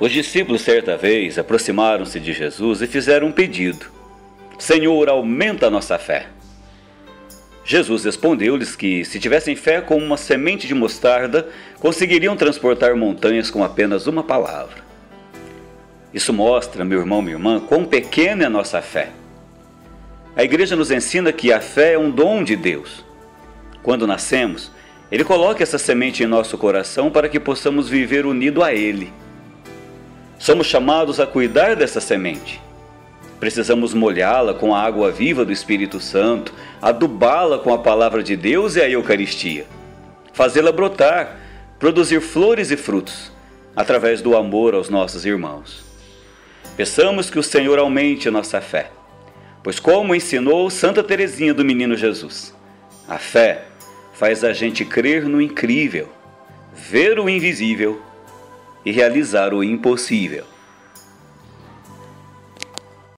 Os discípulos, certa vez, aproximaram-se de Jesus e fizeram um pedido: Senhor, aumenta a nossa fé. Jesus respondeu-lhes que, se tivessem fé como uma semente de mostarda, conseguiriam transportar montanhas com apenas uma palavra. Isso mostra, meu irmão, minha irmã, quão pequena é a nossa fé. A igreja nos ensina que a fé é um dom de Deus. Quando nascemos, Ele coloca essa semente em nosso coração para que possamos viver unido a Ele. Somos chamados a cuidar dessa semente. Precisamos molhá-la com a água viva do Espírito Santo, adubá-la com a palavra de Deus e a Eucaristia, fazê-la brotar, produzir flores e frutos, através do amor aos nossos irmãos. Peçamos que o Senhor aumente nossa fé, pois, como ensinou Santa Teresinha do Menino Jesus, a fé faz a gente crer no incrível, ver o invisível e realizar o impossível.